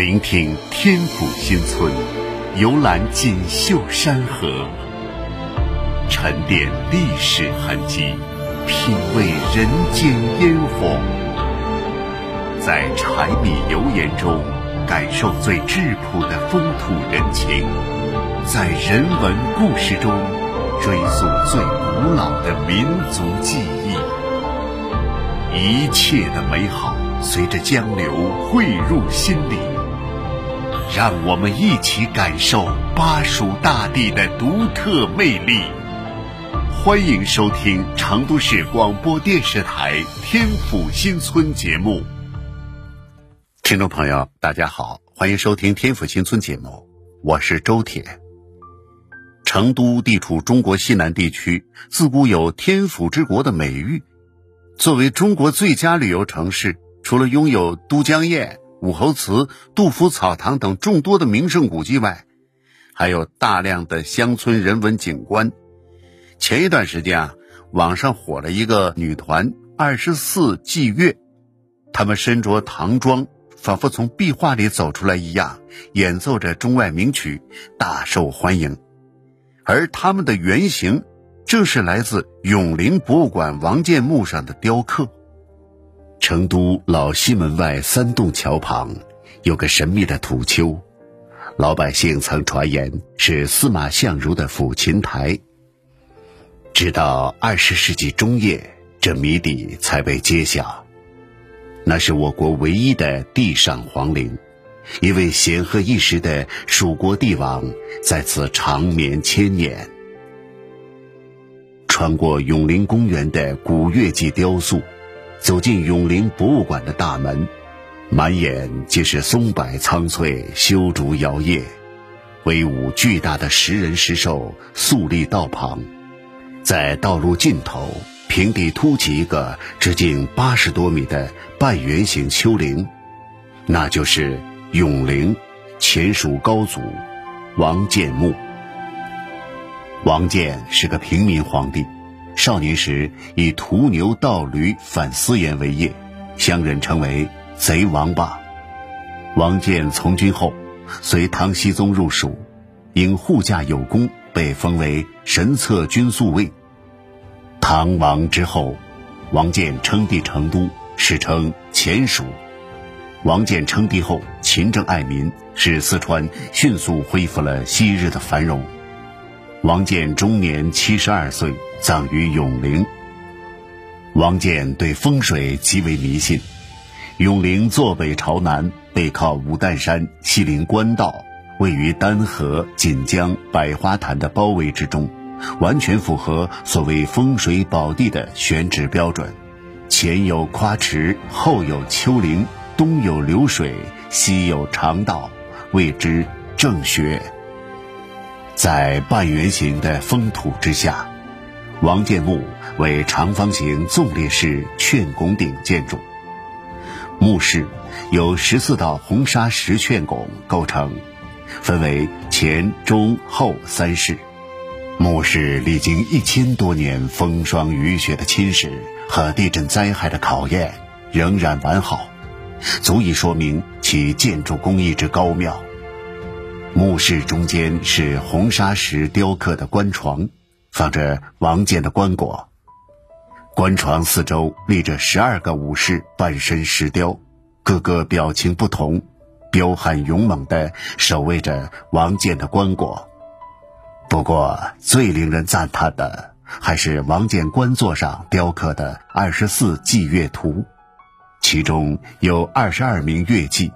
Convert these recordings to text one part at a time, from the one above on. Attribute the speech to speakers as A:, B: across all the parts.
A: 聆听天府新村，游览锦绣山河，沉淀历史痕迹，品味人间烟火，在柴米油盐中感受最质朴的风土人情，在人文故事中追溯最古老的民族记忆，一切的美好随着江流汇入心里。让我们一起感受巴蜀大地的独特魅力。欢迎收听成都市广播电视台《天府新村》节目。听众朋友，大家好，欢迎收听《天府新村》节目，我是周铁。成都地处中国西南地区，自古有“天府之国”的美誉。作为中国最佳旅游城市，除了拥有都江堰。武侯祠、杜甫草堂等众多的名胜古迹外，还有大量的乡村人文景观。前一段时间啊，网上火了一个女团“二十四霁月”，她们身着唐装，仿佛从壁画里走出来一样，演奏着中外名曲，大受欢迎。而他们的原型，正是来自永陵博物馆王建墓上的雕刻。成都老西门外三洞桥旁，有个神秘的土丘，老百姓曾传言是司马相如的抚琴台。直到二十世纪中叶，这谜底才被揭晓。那是我国唯一的地上皇陵，一位显赫一时的蜀国帝王在此长眠千年。穿过永陵公园的古月季雕塑。走进永陵博物馆的大门，满眼皆是松柏苍翠、修竹摇曳，威武巨大的石人石兽肃立道旁，在道路尽头平地凸起一个直径八十多米的半圆形丘陵，那就是永陵前蜀高祖王建墓。王建是个平民皇帝。少年时以屠牛盗驴反私盐为业，乡人称为“贼王霸”。王建从军后，随唐僖宗入蜀，因护驾有功，被封为神策军宿卫。唐王之后，王建称帝成都，史称前蜀。王建称帝后，勤政爱民，使四川迅速恢复了昔日的繁荣。王建终年七十二岁，葬于永陵。王建对风水极为迷信。永陵坐北朝南，背靠武旦山，西临官道，位于丹河、锦江、百花潭的包围之中，完全符合所谓风水宝地的选址标准。前有夸池，后有丘陵，东有流水，西有长道，谓之正穴。在半圆形的封土之下，王建墓为长方形纵列式券拱顶建筑。墓室由十四道红砂石券拱构成，分为前、中、后三室。墓室历经一千多年风霜雨雪的侵蚀和地震灾害的考验，仍然完好，足以说明其建筑工艺之高妙。墓室中间是红砂石雕刻的棺床，放着王建的棺椁。棺床四周立着十二个武士，半身石雕，个个表情不同，彪悍勇猛地守卫着王建的棺椁。不过，最令人赞叹的还是王建棺座上雕刻的二十四祭乐图，其中有二十二名乐伎。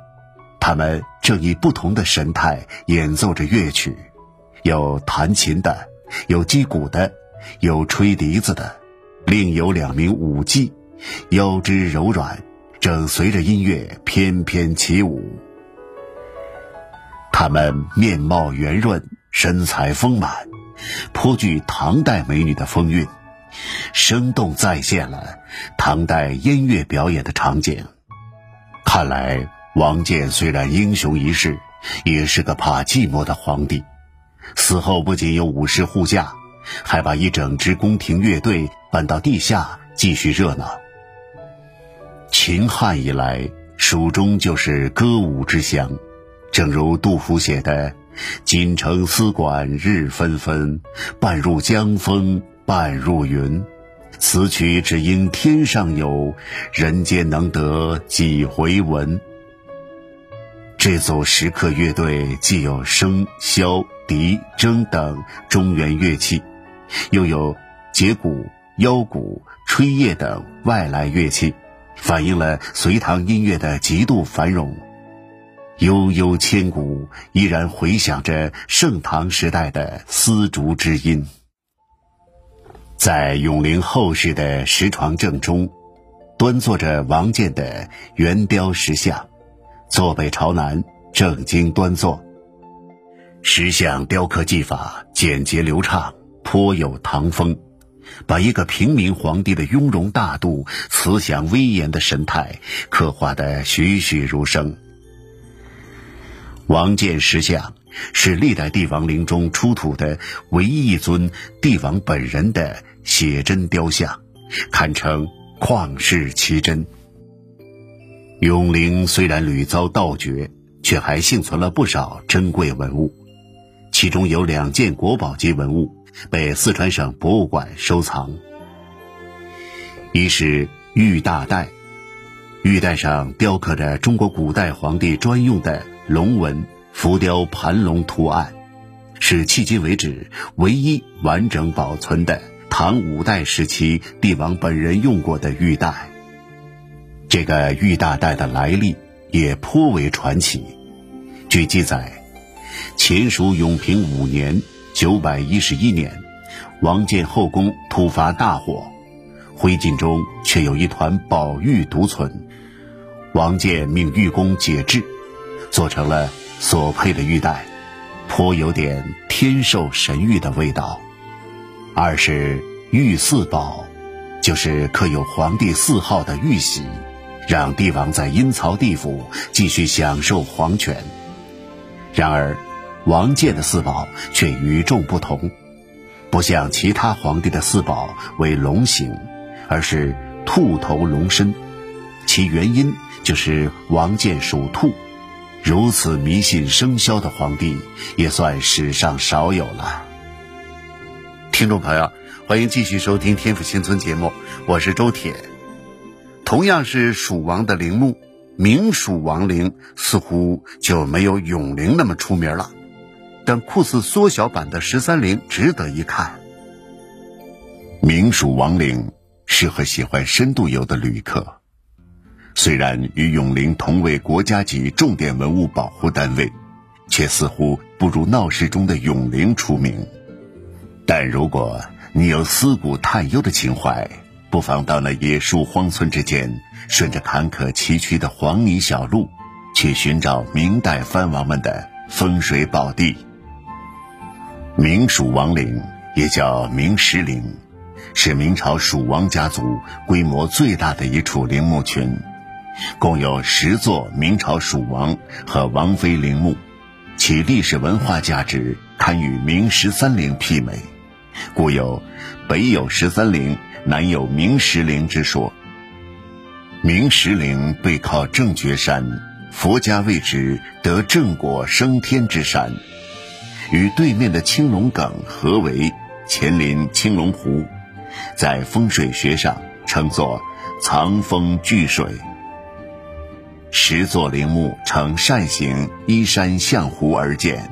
A: 他们正以不同的神态演奏着乐曲，有弹琴的，有击鼓的，有吹笛子的，另有两名舞伎，腰肢柔软，正随着音乐翩翩起舞。他们面貌圆润，身材丰满，颇具唐代美女的风韵，生动再现了唐代音乐表演的场景。看来。王建虽然英雄一世，也是个怕寂寞的皇帝。死后不仅有武士护驾，还把一整支宫廷乐队搬到地下继续热闹。秦汉以来，蜀中就是歌舞之乡，正如杜甫写的：“锦城丝管日纷纷，半入江风半入云。此曲只应天上有，人间能得几回闻。”这组石刻乐队既有笙、箫、笛、筝等中原乐器，又有羯鼓、腰鼓、吹叶等外来乐器，反映了隋唐音乐的极度繁荣。悠悠千古，依然回响着盛唐时代的丝竹之音。在永陵后室的石床正中，端坐着王建的圆雕石像，坐北朝南，正襟端坐。石像雕刻技法简洁流畅，颇有唐风，把一个平民皇帝的雍容大度、慈祥威严的神态刻画得栩栩如生。王建石像是历代帝王陵中出土的唯一一尊帝王本人的写真雕像，堪称旷世奇珍。永陵虽然屡遭盗掘，却还幸存了不少珍贵文物，其中有两件国宝级文物被四川省博物馆收藏。一是玉大带，玉带上雕刻着中国古代皇帝专用的。龙纹浮雕盘龙图案，是迄今为止唯一完整保存的唐五代时期帝王本人用过的玉带。这个玉大带的来历也颇为传奇。据记载，前蜀永平五年（九百一十一年），王建后宫突发大火，灰烬中却有一团宝玉独存。王建命玉工解制。做成了所佩的玉带，颇有点天授神谕的味道。二是玉四宝，就是刻有皇帝四号的玉玺，让帝王在阴曹地府继续享受皇权。然而，王建的四宝却与众不同，不像其他皇帝的四宝为龙形，而是兔头龙身。其原因就是王建属兔。如此迷信生肖的皇帝，也算史上少有了。听众朋友，欢迎继续收听《天府新村》节目，我是周铁。同样是蜀王的陵墓，明蜀王陵似乎就没有永陵那么出名了，但酷似缩小版的十三陵值得一看。明蜀王陵适合喜欢深度游的旅客。虽然与永陵同为国家级重点文物保护单位，却似乎不如闹市中的永陵出名。但如果你有思古探幽的情怀，不妨到那野树荒村之间，顺着坎坷崎岖的黄泥小路，去寻找明代藩王们的风水宝地。明蜀王陵也叫明石陵，是明朝蜀王家族规模最大的一处陵墓群。共有十座明朝蜀王和王妃陵墓，其历史文化价值堪与明十三陵媲美，故有“北有十三陵，南有明石陵”之说。明石陵背靠正觉山，佛家谓之得正果升天之山，与对面的青龙埂合为，前临青龙湖，在风水学上称作藏风聚水。十座陵墓呈扇形，依山向湖而建，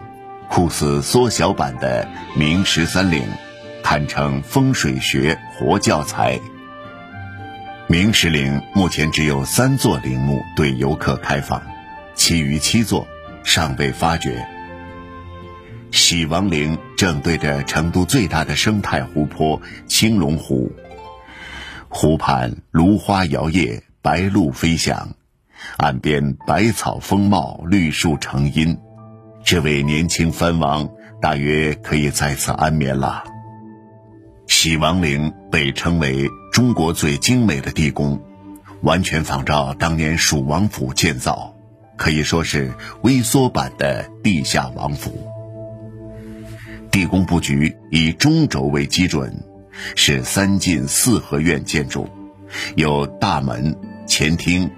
A: 酷似缩小版的明十三陵，堪称风水学活教材。明石陵目前只有三座陵墓对游客开放，其余七座尚未发掘。喜王陵正对着成都最大的生态湖泊青龙湖，湖畔芦花摇曳，白鹭飞翔。岸边百草丰茂，绿树成荫，这位年轻藩王大约可以在此安眠了。喜王陵被称为中国最精美的地宫，完全仿照当年蜀王府建造，可以说是微缩版的地下王府。地宫布局以中轴为基准，是三进四合院建筑，有大门、前厅。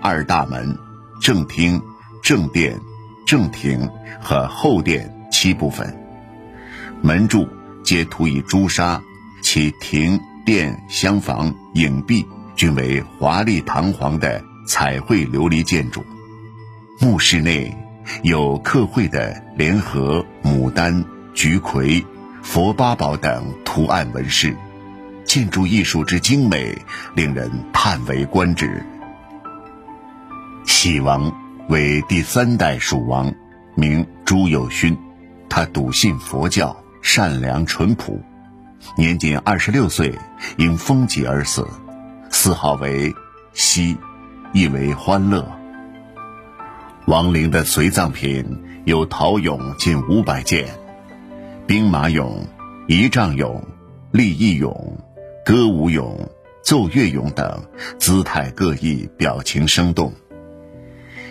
A: 二大门、正厅、正殿、正厅和后殿七部分，门柱皆涂以朱砂，其亭殿厢房影壁均为华丽堂皇的彩绘琉璃建筑。墓室内有刻绘的莲荷、牡丹、菊葵、佛八宝等图案纹饰，建筑艺术之精美，令人叹为观止。喜王为第三代蜀王，名朱友勋，他笃信佛教，善良淳朴，年仅二十六岁因风疾而死，谥号为熙，意为欢乐。王陵的随葬品有陶俑近五百件，兵马俑、仪仗俑、立义俑、歌舞俑、奏乐俑等，姿态各异，表情生动。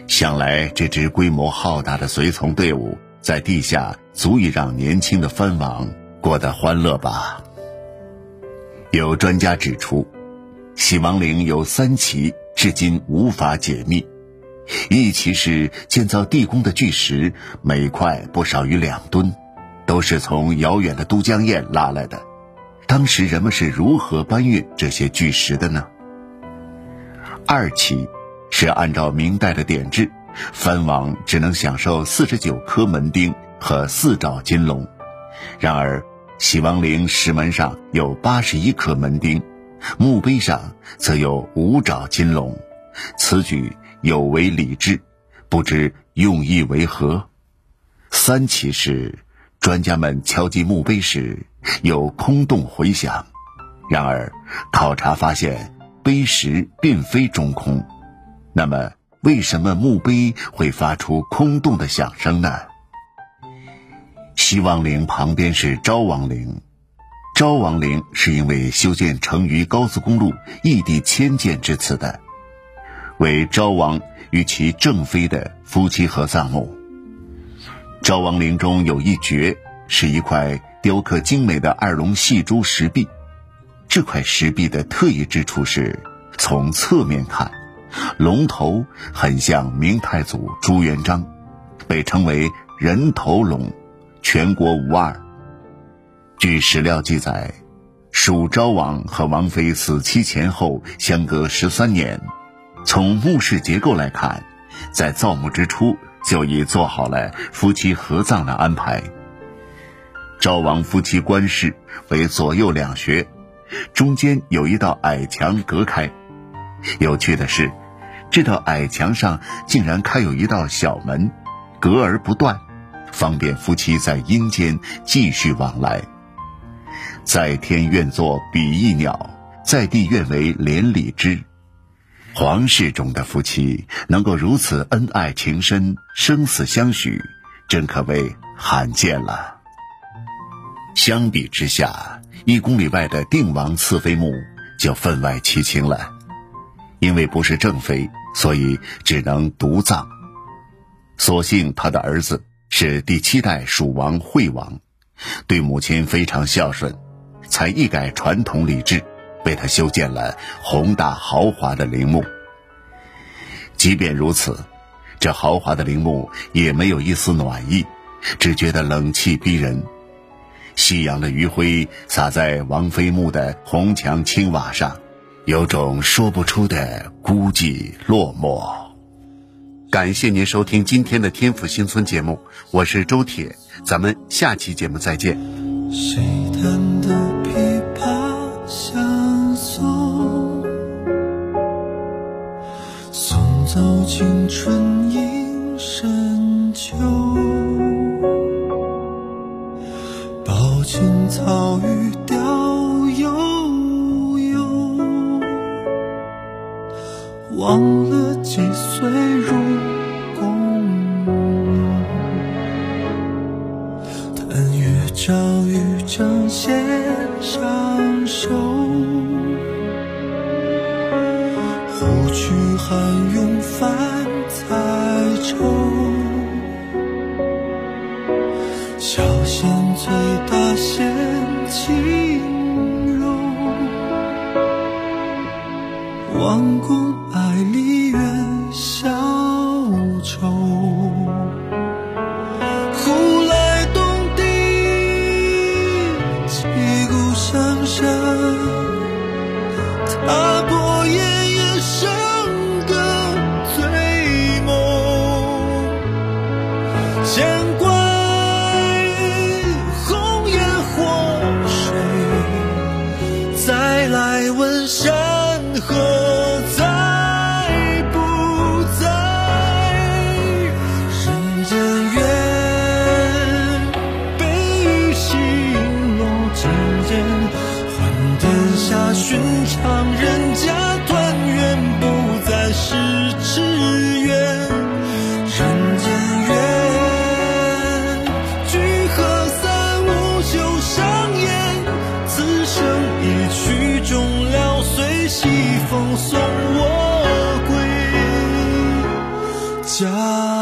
A: 想来，这支规模浩大的随从队伍在地下足以让年轻的藩王过得欢乐吧。有专家指出，喜王陵有三奇，至今无法解密。一奇是建造地宫的巨石，每块不少于两吨，都是从遥远的都江堰拉来的。当时人们是如何搬运这些巨石的呢？二奇。是按照明代的典制，藩王只能享受四十九颗门钉和四爪金龙。然而，喜王陵石门上有八十一颗门钉，墓碑上则有五爪金龙。此举有违礼制，不知用意为何。三奇是，专家们敲击墓碑时有空洞回响，然而考察发现碑石并非中空。那么，为什么墓碑会发出空洞的响声呢？西王陵旁边是昭王陵，昭王陵是因为修建成渝高速公路异地迁建至此的，为昭王与其正妃的夫妻合葬墓。昭王陵中有一绝，是一块雕刻精美的二龙戏珠石壁。这块石壁的特异之处是，从侧面看。龙头很像明太祖朱元璋，被称为人头龙，全国无二。据史料记载，蜀昭王和王妃死期前后相隔十三年。从墓室结构来看，在造墓之初就已做好了夫妻合葬的安排。昭王夫妻官室为左右两穴，中间有一道矮墙隔开。有趣的是，这道矮墙上竟然开有一道小门，隔而不断，方便夫妻在阴间继续往来。在天愿作比翼鸟，在地愿为连理枝。皇室中的夫妻能够如此恩爱情深、生死相许，真可谓罕见了。相比之下，一公里外的定王赐妃墓就分外凄清了。因为不是正妃，所以只能独葬。所幸他的儿子是第七代蜀王惠王，对母亲非常孝顺，才一改传统礼制，为他修建了宏大豪华的陵墓。即便如此，这豪华的陵墓也没有一丝暖意，只觉得冷气逼人。夕阳的余晖洒在王妃墓的红墙青瓦上。有种说不出的孤寂落寞。感谢您收听今天的天府新村节目，我是周铁，咱们下期节目再见。
B: 谁弹的琵琶相送，送走青春一深秋，抱青草与雕游。忘了几岁入忽去寒涌泛送我归家。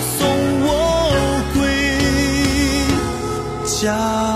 B: 送我归家。